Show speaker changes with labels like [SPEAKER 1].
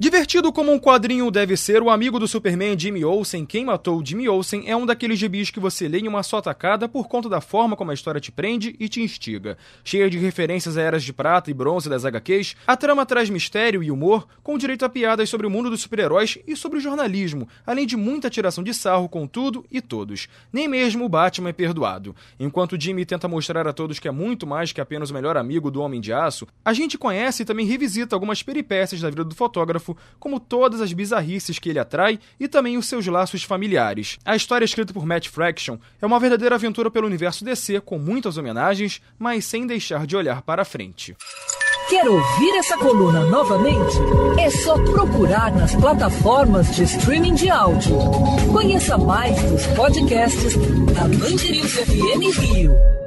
[SPEAKER 1] Divertido como um quadrinho deve ser, o amigo do Superman Jimmy Olsen, Quem Matou Jimmy Olsen, é um daqueles gibis que você lê em uma só tacada por conta da forma como a história te prende e te instiga. Cheia de referências a eras de prata e bronze das HQs, a trama traz mistério e humor, com direito a piadas sobre o mundo dos super-heróis e sobre o jornalismo, além de muita tiração de sarro com tudo e todos. Nem mesmo o Batman é perdoado. Enquanto Jimmy tenta mostrar a todos que é muito mais que apenas o melhor amigo do Homem de Aço, a gente conhece e também revisita algumas peripécias da vida do fotógrafo como todas as bizarrices que ele atrai e também os seus laços familiares. A história escrita por Matt Fraction é uma verdadeira aventura pelo universo DC, com muitas homenagens, mas sem deixar de olhar para frente.
[SPEAKER 2] Quer ouvir essa coluna novamente? É só procurar nas plataformas de streaming de áudio. Conheça mais dos podcasts da Band FM Rio.